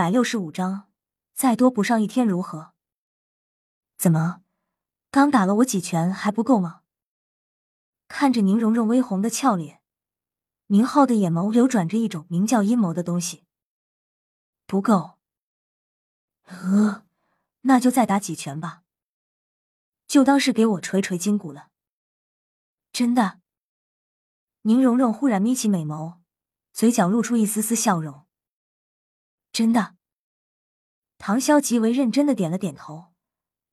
百六十五章，再多补上一天如何？怎么，刚打了我几拳还不够吗？看着宁荣荣微红的俏脸，宁浩的眼眸流转着一种名叫阴谋的东西。不够。呃，那就再打几拳吧，就当是给我捶捶筋骨了。真的。宁荣荣忽然眯起美眸，嘴角露出一丝丝笑容。真的。唐潇极为认真的点了点头，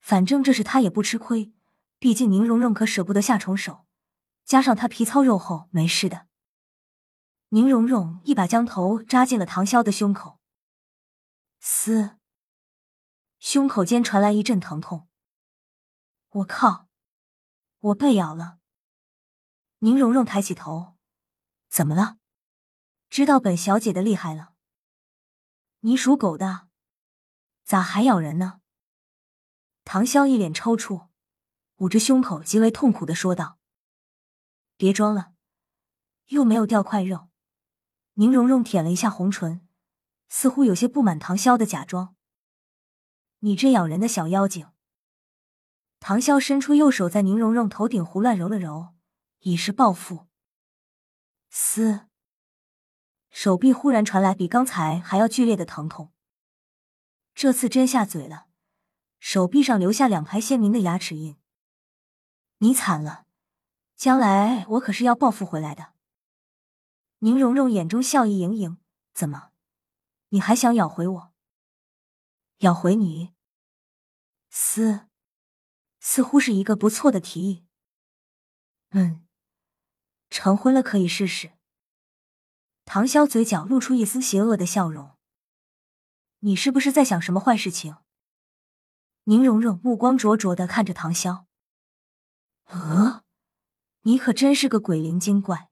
反正这是他也不吃亏，毕竟宁荣荣可舍不得下重手，加上他皮糙肉厚，没事的。宁荣荣一把将头扎进了唐潇的胸口，嘶，胸口间传来一阵疼痛。我靠，我被咬了！宁荣荣抬起头，怎么了？知道本小姐的厉害了？你属狗的，咋还咬人呢？唐潇一脸抽搐，捂着胸口，极为痛苦的说道：“别装了，又没有掉块肉。”宁荣荣舔了一下红唇，似乎有些不满唐潇的假装。你这咬人的小妖精！唐潇伸出右手在宁荣荣头顶胡乱揉了揉，以示报复。嘶。手臂忽然传来比刚才还要剧烈的疼痛，这次真下嘴了，手臂上留下两排鲜明的牙齿印。你惨了，将来我可是要报复回来的。宁荣荣眼中笑意盈盈，怎么，你还想咬回我？咬回你？似，似乎是一个不错的提议。嗯，成婚了可以试试。唐潇嘴角露出一丝邪恶的笑容，“你是不是在想什么坏事情？”宁荣荣目光灼灼的看着唐潇，“呃，你可真是个鬼灵精怪。”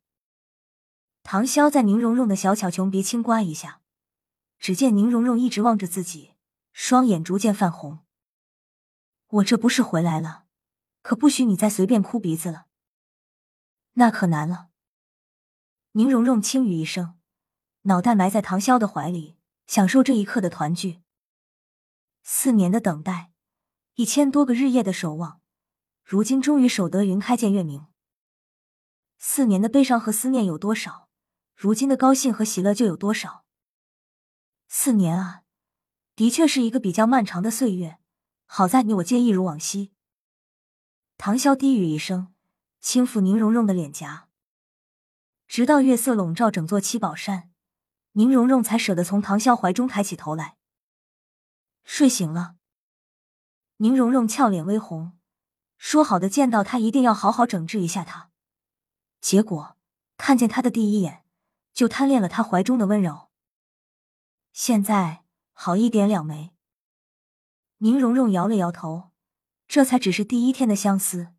唐潇在宁荣荣的小巧穷鼻轻刮一下，只见宁荣荣一直望着自己，双眼逐渐泛红。“我这不是回来了，可不许你再随便哭鼻子了。”那可难了。宁荣荣轻语一声，脑袋埋在唐潇的怀里，享受这一刻的团聚。四年的等待，一千多个日夜的守望，如今终于守得云开见月明。四年的悲伤和思念有多少，如今的高兴和喜乐就有多少。四年啊，的确是一个比较漫长的岁月。好在你我皆一如往昔。唐潇低语一声，轻抚宁荣荣的脸颊。直到月色笼罩整座七宝山，宁荣荣才舍得从唐潇怀中抬起头来。睡醒了，宁荣荣俏脸微红，说好的见到他一定要好好整治一下他，结果看见他的第一眼就贪恋了他怀中的温柔。现在好一点了没？宁荣荣摇了摇头，这才只是第一天的相思，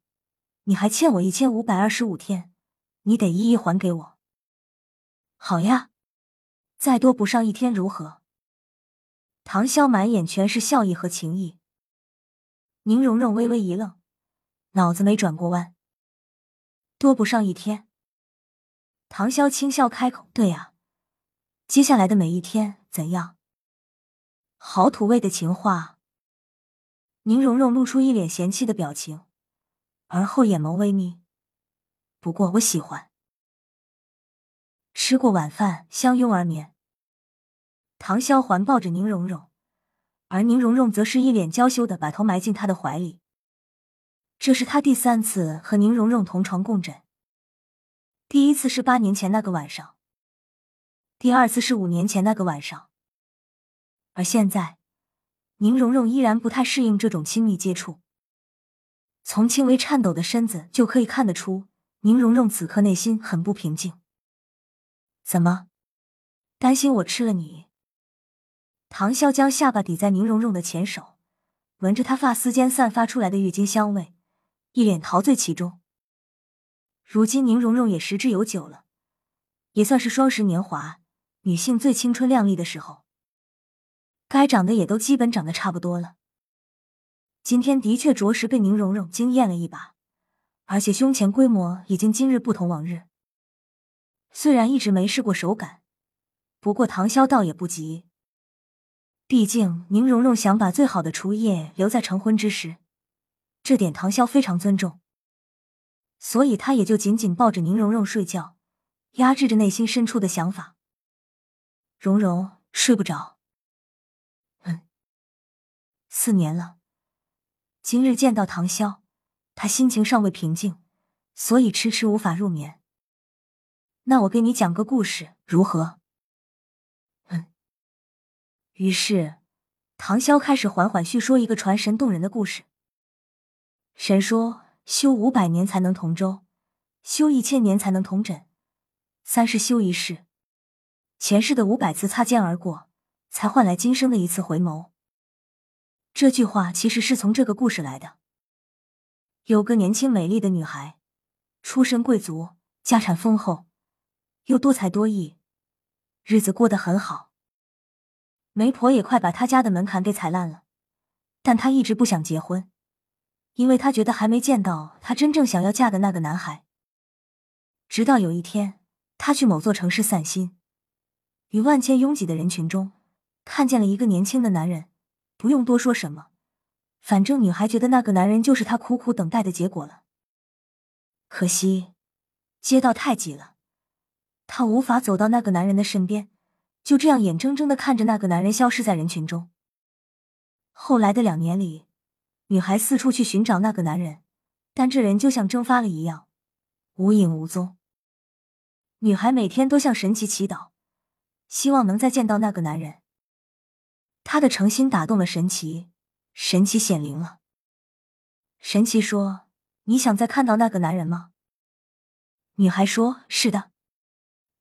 你还欠我一千五百二十五天。你得一一还给我。好呀，再多补上一天如何？唐潇满眼全是笑意和情意。宁荣荣微微一愣，脑子没转过弯。多补上一天。唐潇轻笑开口：“对呀，接下来的每一天怎样？”好土味的情话。宁荣荣露出一脸嫌弃的表情，而后眼眸微眯。不过我喜欢。吃过晚饭，相拥而眠。唐潇环抱着宁荣荣，而宁荣荣则是一脸娇羞的把头埋进他的怀里。这是他第三次和宁荣荣同床共枕。第一次是八年前那个晚上，第二次是五年前那个晚上，而现在，宁荣荣依然不太适应这种亲密接触。从轻微颤抖的身子就可以看得出。宁荣荣此刻内心很不平静，怎么担心我吃了你？唐潇将下巴抵在宁荣荣的前手，闻着她发丝间散发出来的郁金香味，一脸陶醉其中。如今宁荣荣也十之有九了，也算是双十年华，女性最青春靓丽的时候，该长得也都基本长得差不多了。今天的确着实被宁荣荣惊艳了一把。而且胸前规模已经今日不同往日。虽然一直没试过手感，不过唐潇倒也不急。毕竟宁荣荣想把最好的厨艺留在成婚之时，这点唐潇非常尊重，所以他也就紧紧抱着宁荣荣睡觉，压制着内心深处的想法。荣荣睡不着，嗯，四年了，今日见到唐潇，他心情尚未平静，所以迟迟无法入眠。那我给你讲个故事，如何？嗯于是，唐潇开始缓缓叙说一个传神动人的故事。神说，修五百年才能同舟，修一千年才能同枕，三是修一世，前世的五百次擦肩而过，才换来今生的一次回眸。这句话其实是从这个故事来的。有个年轻美丽的女孩，出身贵族，家产丰厚，又多才多艺，日子过得很好。媒婆也快把她家的门槛给踩烂了，但她一直不想结婚，因为她觉得还没见到她真正想要嫁的那个男孩。直到有一天，她去某座城市散心，与万千拥挤的人群中看见了一个年轻的男人。不用多说什么，反正女孩觉得那个男人就是她苦苦等待的结果了。可惜，街道太挤了，她无法走到那个男人的身边。就这样眼睁睁的看着那个男人消失在人群中。后来的两年里，女孩四处去寻找那个男人，但这人就像蒸发了一样，无影无踪。女孩每天都向神奇祈祷，希望能再见到那个男人。她的诚心打动了神奇，神奇显灵了。神奇说：“你想再看到那个男人吗？”女孩说：“是的，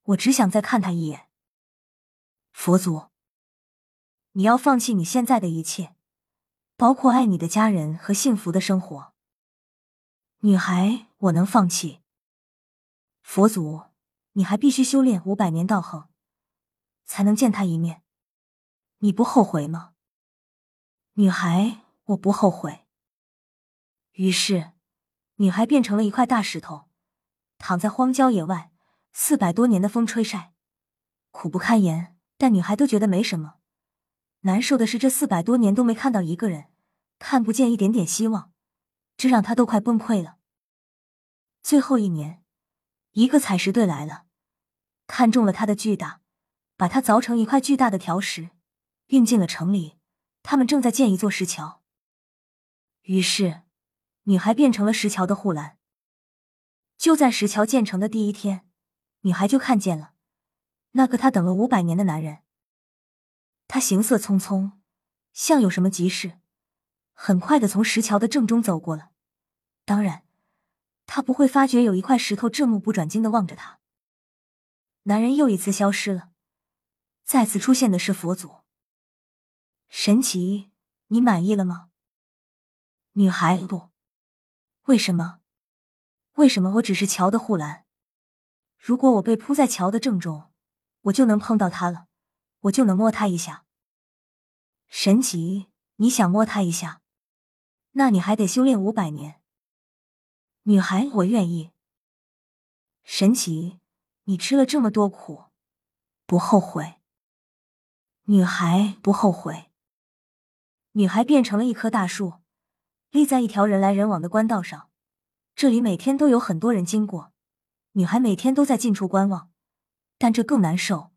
我只想再看他一眼。”佛祖，你要放弃你现在的一切，包括爱你的家人和幸福的生活。女孩，我能放弃。佛祖，你还必须修炼五百年道行，才能见他一面。你不后悔吗？女孩，我不后悔。于是，女孩变成了一块大石头，躺在荒郊野外，四百多年的风吹晒，苦不堪言。但女孩都觉得没什么，难受的是这四百多年都没看到一个人，看不见一点点希望，这让她都快崩溃了。最后一年，一个采石队来了，看中了她的巨大，把它凿成一块巨大的条石，运进了城里。他们正在建一座石桥，于是女孩变成了石桥的护栏。就在石桥建成的第一天，女孩就看见了。那个她等了五百年的男人，他行色匆匆，像有什么急事，很快的从石桥的正中走过了。当然，他不会发觉有一块石头正目不转睛的望着他。男人又一次消失了，再次出现的是佛祖。神奇，你满意了吗？女孩不，为什么？为什么我只是桥的护栏？如果我被铺在桥的正中？我就能碰到他了，我就能摸他一下。神奇，你想摸他一下，那你还得修炼五百年。女孩，我愿意。神奇，你吃了这么多苦，不后悔？女孩不后悔。女孩变成了一棵大树，立在一条人来人往的官道上，这里每天都有很多人经过，女孩每天都在近处观望。但这更难受，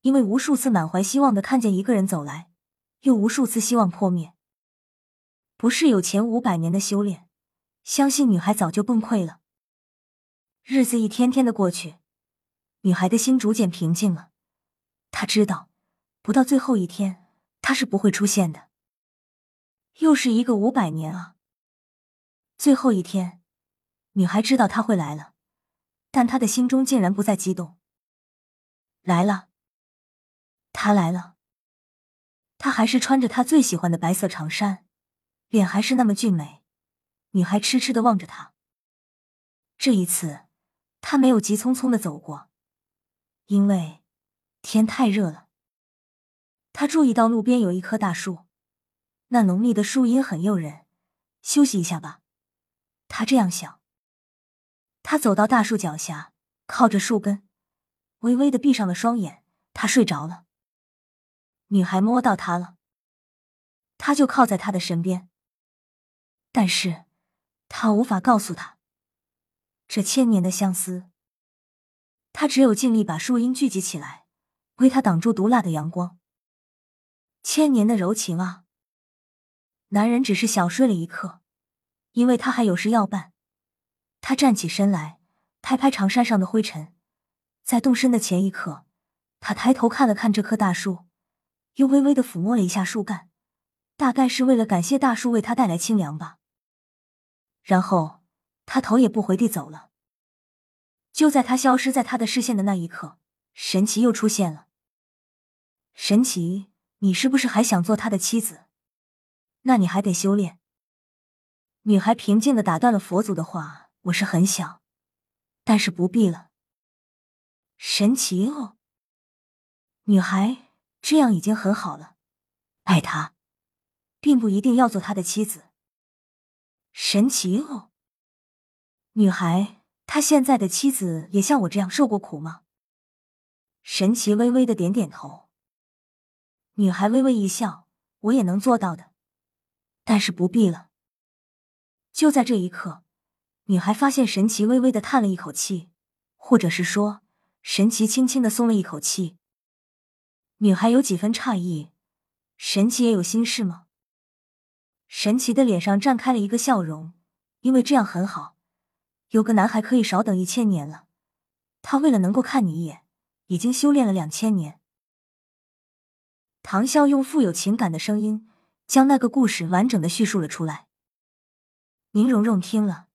因为无数次满怀希望的看见一个人走来，又无数次希望破灭。不是有前五百年的修炼，相信女孩早就崩溃了。日子一天天的过去，女孩的心逐渐平静了。她知道，不到最后一天，他是不会出现的。又是一个五百年啊！最后一天，女孩知道他会来了，但她的心中竟然不再激动。来了，他来了。他还是穿着他最喜欢的白色长衫，脸还是那么俊美。女孩痴痴的望着他。这一次，他没有急匆匆的走过，因为天太热了。他注意到路边有一棵大树，那浓密的树荫很诱人。休息一下吧，他这样想。他走到大树脚下，靠着树根。微微的闭上了双眼，他睡着了。女孩摸到他了，他就靠在他的身边。但是，他无法告诉他，这千年的相思。他只有尽力把树荫聚集起来，为他挡住毒辣的阳光。千年的柔情啊！男人只是小睡了一刻，因为他还有事要办。他站起身来，拍拍长衫上的灰尘。在动身的前一刻，他抬头看了看这棵大树，又微微的抚摸了一下树干，大概是为了感谢大树为他带来清凉吧。然后他头也不回地走了。就在他消失在他的视线的那一刻，神奇又出现了。神奇，你是不是还想做他的妻子？那你还得修炼。女孩平静的打断了佛祖的话：“我是很想，但是不必了。”神奇哦，女孩这样已经很好了。爱他，并不一定要做他的妻子。神奇哦，女孩，他现在的妻子也像我这样受过苦吗？神奇微微的点点头。女孩微微一笑：“我也能做到的，但是不必了。”就在这一刻，女孩发现神奇微微的叹了一口气，或者是说。神奇轻轻的松了一口气，女孩有几分诧异：“神奇也有心事吗？”神奇的脸上绽开了一个笑容，因为这样很好，有个男孩可以少等一千年了。他为了能够看你一眼，已经修炼了两千年。唐笑用富有情感的声音将那个故事完整的叙述了出来。宁荣荣听了，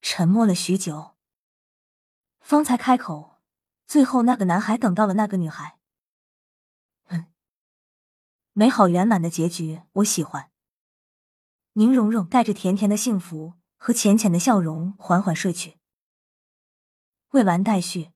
沉默了许久，方才开口。最后，那个男孩等到了那个女孩。嗯，美好圆满的结局，我喜欢。宁荣荣带着甜甜的幸福和浅浅的笑容缓缓睡去。未完待续。